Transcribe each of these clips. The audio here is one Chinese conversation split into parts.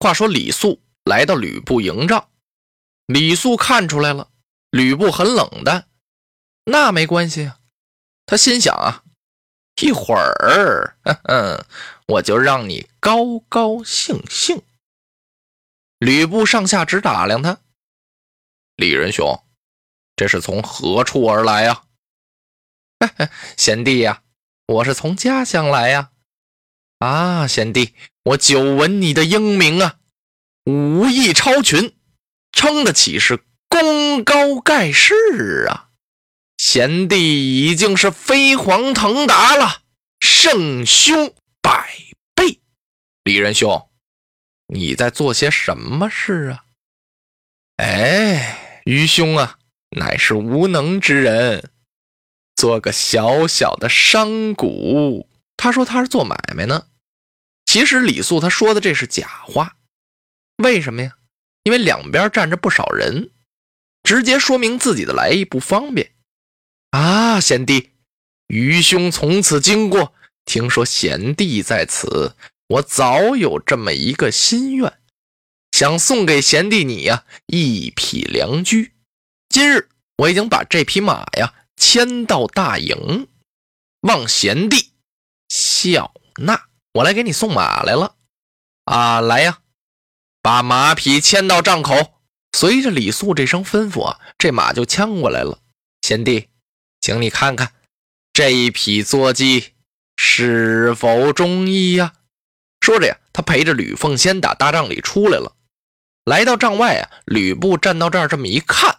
话说李肃来到吕布营帐，李肃看出来了，吕布很冷淡，那没关系啊。他心想啊，一会儿，哼哼，我就让你高高兴兴。吕布上下直打量他，李仁兄，这是从何处而来呀？贤弟呀，我是从家乡来呀。啊贤弟，我久闻你的英名啊，武艺超群，称得起是功高盖世啊。贤弟已经是飞黄腾达了，胜兄百倍。李仁兄，你在做些什么事啊？哎，愚兄啊，乃是无能之人，做个小小的商贾。他说他是做买卖呢。其实李肃他说的这是假话，为什么呀？因为两边站着不少人，直接说明自己的来意不方便。啊，贤弟，愚兄从此经过，听说贤弟在此，我早有这么一个心愿，想送给贤弟你呀一匹良驹。今日我已经把这匹马呀牵到大营，望贤弟笑纳。我来给你送马来了，啊，来呀，把马匹牵到帐口。随着李肃这声吩咐啊，这马就牵过来了。贤弟，请你看看这一匹坐骑是否中意呀？说着呀，他陪着吕奉先打大帐里出来了，来到帐外啊。吕布站到这儿，这么一看，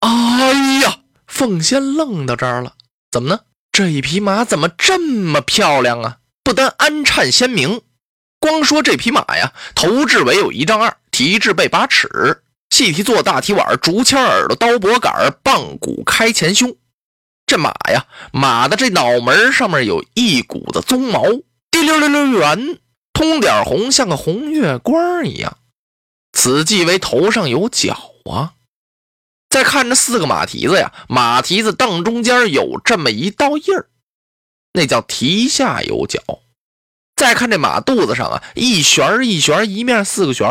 哎呀，奉先愣到这儿了。怎么呢？这一匹马怎么这么漂亮啊？不单鞍颤鲜明，光说这匹马呀，头至尾有一丈二，蹄至背八尺，细蹄坐大蹄碗，竹签耳朵，刀脖杆，棒骨开前胸。这马呀，马的这脑门上面有一股子鬃毛，滴溜溜溜圆，通点红，像个红月光一样。此即为头上有角啊！再看这四个马蹄子呀，马蹄子当中间有这么一道印儿。那叫蹄下有角，再看这马肚子上啊，一旋一旋，一面四个旋，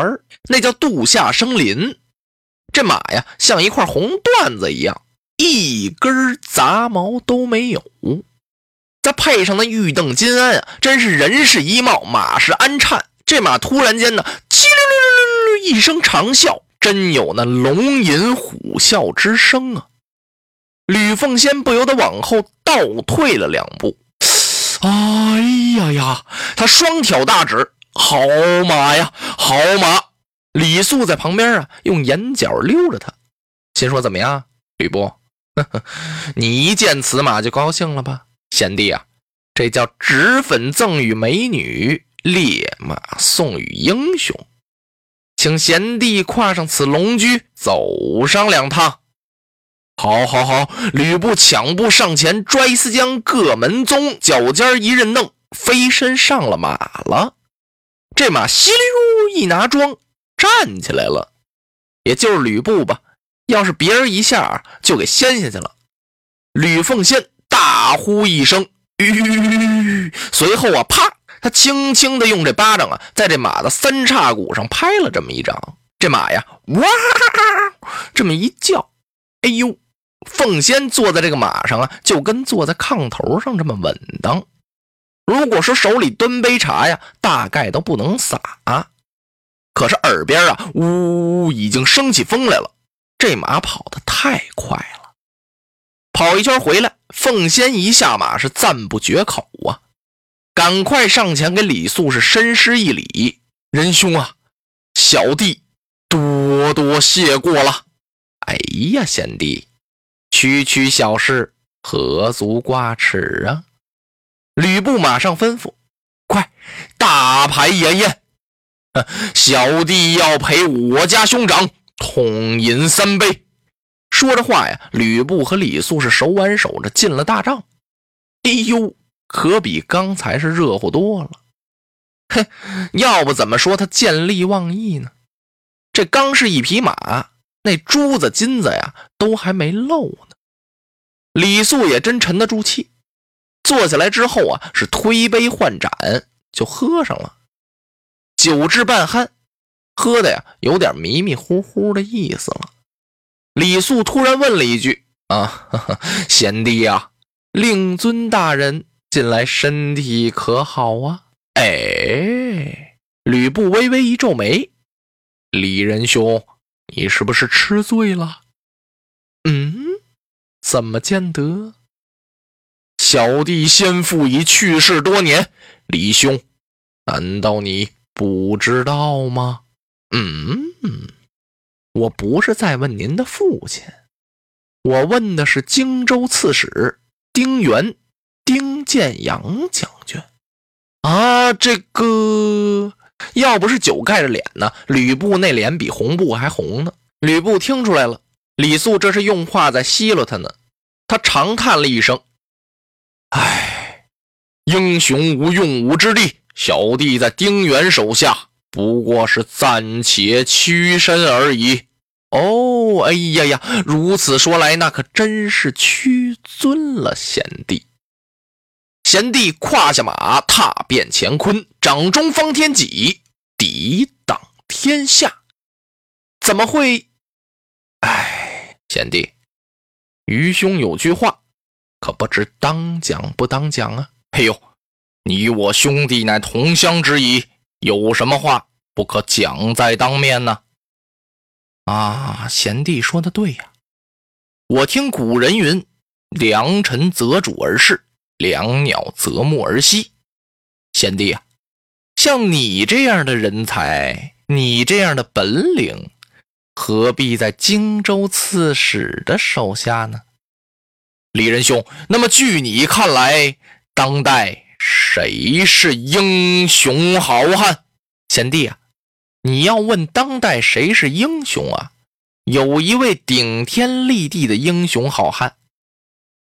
那叫肚下生鳞。这马呀，像一块红缎子一样，一根杂毛都没有。再配上那玉镫金鞍啊，真是人是衣帽，马是鞍颤。这马突然间呢，叽溜溜溜溜一声长啸，真有那龙吟虎啸之声啊！吕奉先不由得往后倒退了两步。哎呀呀！他双挑大指，好马呀，好马！李肃在旁边啊，用眼角溜着他，心说：怎么样，吕布？你一见此马就高兴了吧？贤弟啊，这叫脂粉赠与美女，烈马送与英雄，请贤弟跨上此龙驹，走上两趟。好，好，好！吕布抢步上前，拽丝将各门宗，脚尖一认弄，飞身上了马了。这马稀里噜一拿桩，站起来了。也就是吕布吧，要是别人一下就给掀下去了。吕奉先大呼一声“吁 ”，随后啊，啪，他轻轻的用这巴掌啊，在这马的三叉骨上拍了这么一掌。这马呀，哇，这么一叫，哎呦！凤仙坐在这个马上啊，就跟坐在炕头上这么稳当。如果说手里端杯茶呀，大概都不能洒。可是耳边啊，呜呜，已经升起风来了。这马跑得太快了，跑一圈回来，凤仙一下马是赞不绝口啊，赶快上前给李素是深施一礼：“仁兄啊，小弟多多谢过了。”哎呀，贤弟，区区小事，何足挂齿啊！吕布马上吩咐：“快，大排筵宴，小弟要陪我家兄长痛饮三杯。”说着话呀，吕布和李肃是手挽手着进了大帐。哎呦，可比刚才是热乎多了。哼，要不怎么说他见利忘义呢？这刚是一匹马，那珠子金子呀都还没漏呢。李素也真沉得住气，坐下来之后啊，是推杯换盏就喝上了。酒至半酣，喝的呀有点迷迷糊糊的意思了。李素突然问了一句：“啊，贤弟呀，令尊大人近来身体可好啊？”哎，吕布微微一皱眉：“李仁兄，你是不是吃醉了？”“嗯，怎么见得？”“小弟先父已去世多年，李兄，难道你不知道吗？”“嗯，我不是在问您的父亲，我问的是荆州刺史丁原，丁建阳将军。”啊，这个要不是酒盖着脸呢，吕布那脸比红布还红呢。吕布听出来了，李肃这是用话在奚落他呢。他长叹了一声：“唉，英雄无用武之地，小弟在丁原手下不过是暂且屈身而已。”哦，哎呀呀，如此说来，那可真是屈尊了贤弟。贤弟跨下马，踏遍乾坤，掌中方天戟，抵挡天下。怎么会？哎，贤弟，愚兄有句话，可不知当讲不当讲啊？嘿呦，你我兄弟乃同乡之谊，有什么话不可讲在当面呢？啊，贤弟说的对呀。我听古人云：“良臣择主而事。”两鸟择木而栖，贤弟啊，像你这样的人才，你这样的本领，何必在荆州刺史的手下呢？李仁兄，那么据你看来，当代谁是英雄好汉？贤弟啊，你要问当代谁是英雄啊？有一位顶天立地的英雄好汉，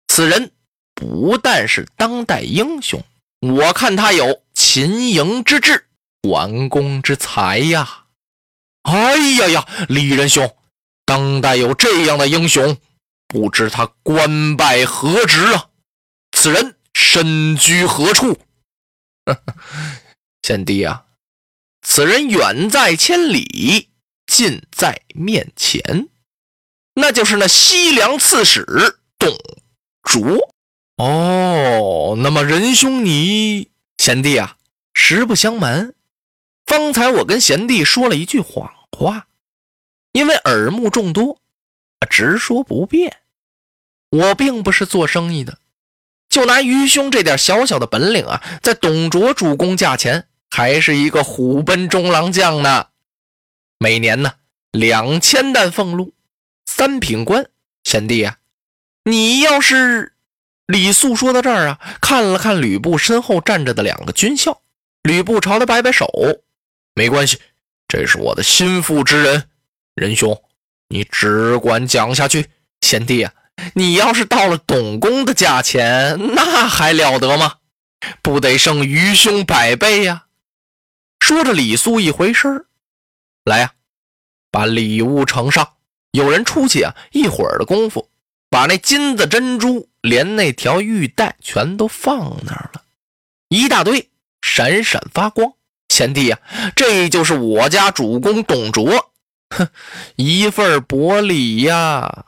此人。不但是当代英雄，我看他有秦营之志，完弓之才呀！哎呀呀，李仁兄，当代有这样的英雄，不知他官拜何职啊？此人身居何处？贤弟啊，此人远在千里，近在面前，那就是那西凉刺史董卓。哦，那么仁兄你贤弟啊，实不相瞒，方才我跟贤弟说了一句谎话，因为耳目众多，直说不便。我并不是做生意的，就拿愚兄这点小小的本领啊，在董卓主公价钱，还是一个虎贲中郎将呢。每年呢，两千担俸禄，三品官。贤弟啊，你要是。李肃说到这儿啊，看了看吕布身后站着的两个军校，吕布朝他摆摆手：“没关系，这是我的心腹之人，仁兄，你只管讲下去。贤弟啊，你要是到了董公的价钱，那还了得吗？不得胜愚兄百倍呀！”说着，李肃一回身来呀，把礼物呈上。有人出去啊，一会儿的功夫，把那金子珍珠。连那条玉带全都放那儿了，一大堆，闪闪发光。贤弟呀，这就是我家主公董卓，哼，一份薄礼呀！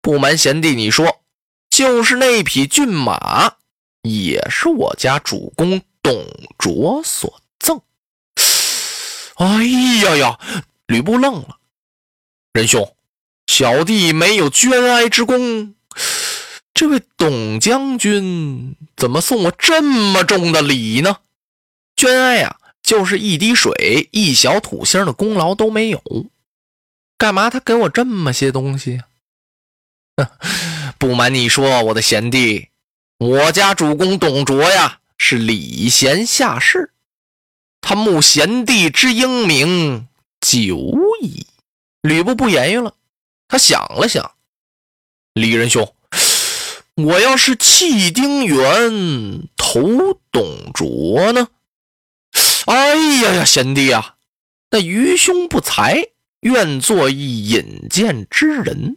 不瞒贤弟，你说，就是那匹骏马，也是我家主公董卓所赠。哎呀呀！吕布愣了，仁兄，小弟没有捐哀之功。这位董将军怎么送我这么重的礼呢？捐哀啊，就是一滴水、一小土星的功劳都没有。干嘛他给我这么些东西？不瞒你说，我的贤弟，我家主公董卓呀，是礼贤下士，他慕贤弟之英明久矣。吕布不言语了，他想了想，李仁兄，我要是弃丁原投董卓呢？哎呀呀，贤弟啊，那愚兄不才，愿做一引荐之人。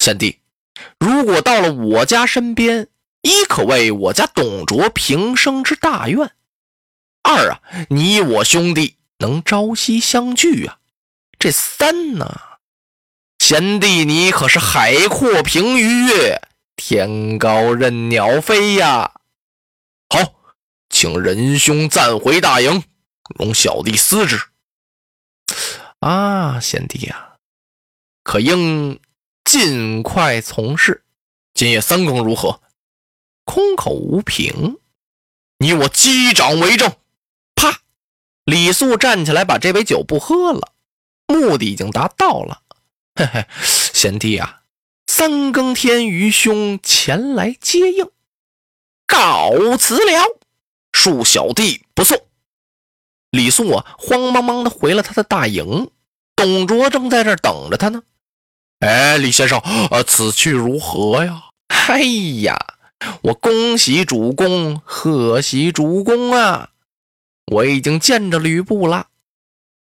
贤弟，如果到了我家身边，一可为我家董卓平生之大愿；二啊，你我兄弟能朝夕相聚啊。这三呢，贤弟你可是海阔凭鱼跃，天高任鸟飞呀！好，请仁兄暂回大营，容小弟思之。啊，贤弟呀，可应尽快从事。今夜三更如何？空口无凭，你我击掌为证。啪！李肃站起来，把这杯酒不喝了。目的已经达到了，嘿嘿，贤弟啊，三更天愚兄前来接应，告辞了，恕小弟不送。李肃啊，慌忙忙的回了他的大营，董卓正在这等着他呢。哎，李先生，呃，此去如何呀？哎呀，我恭喜主公，贺喜主公啊！我已经见着吕布了。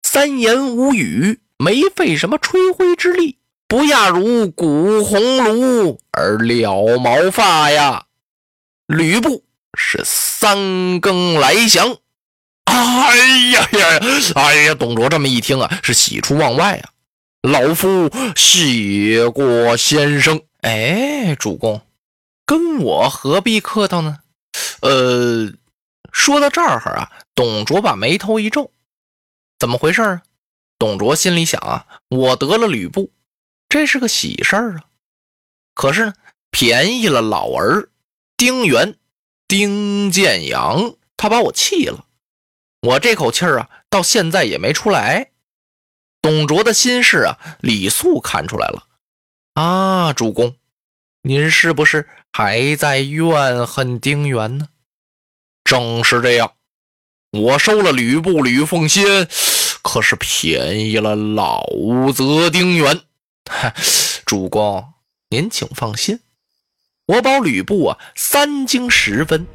三言五语，没费什么吹灰之力，不亚如古红炉而了毛发呀！吕布是三更来降。哎呀呀！哎呀，董卓这么一听啊，是喜出望外啊！老夫谢过先生。哎，主公，跟我何必客套呢？呃，说到这儿啊，董卓把眉头一皱。怎么回事啊？董卓心里想啊，我得了吕布，这是个喜事儿啊。可是呢，便宜了老儿丁原、丁建阳，他把我气了。我这口气儿啊，到现在也没出来。董卓的心事啊，李肃看出来了啊，主公，您是不是还在怨恨丁原呢？正是这样。我收了吕布、吕奉先，可是便宜了老泽丁原。哈 主公，您请放心，我保吕布啊，三更时分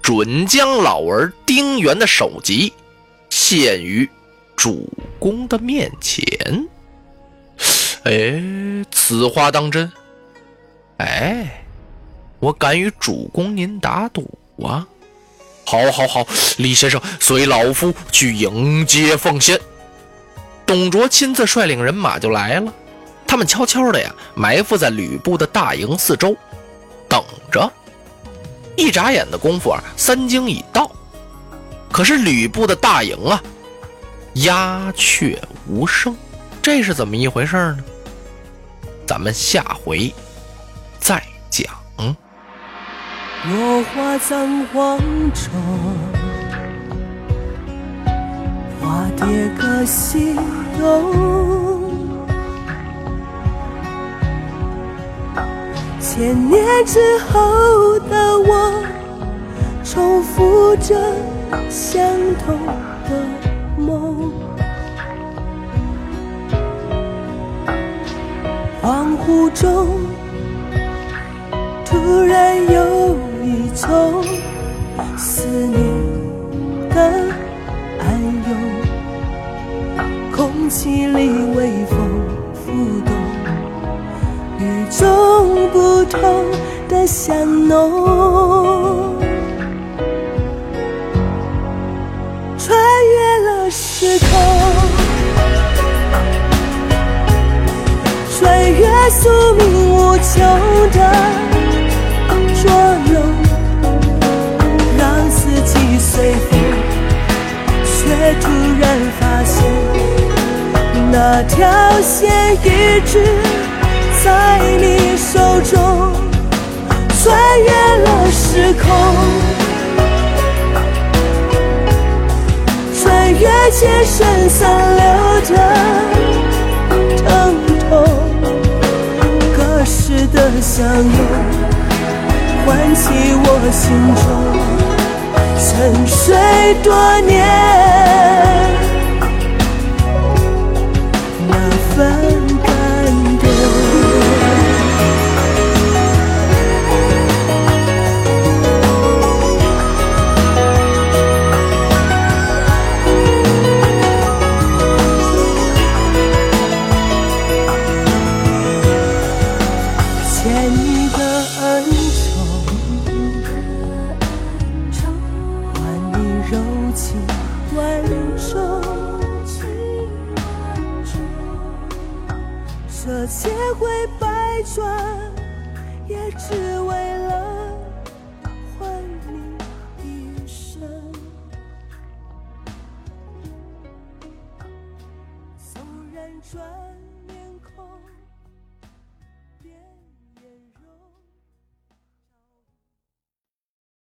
准将老儿丁原的首级献于主公的面前。哎，此话当真？哎，我敢与主公您打赌啊！好，好，好，李先生随老夫去迎接奉先。董卓亲自率领人马就来了，他们悄悄的呀，埋伏在吕布的大营四周，等着。一眨眼的功夫啊，三更已到，可是吕布的大营啊，鸦雀无声，这是怎么一回事呢？咱们下回再讲。落花葬黄冢，花蝶各西东。千年之后的我，重复着相同的梦。恍惚中，突然有。一种思念的暗涌，空气里微风浮动，雨中不同的香浓，穿越了时空，穿越宿命无穷的。随风，却突然发现，那条线一直夜深，残留着疼痛。隔世的相拥，唤起我心中沉睡多年。情万种，这千回百转，也只为了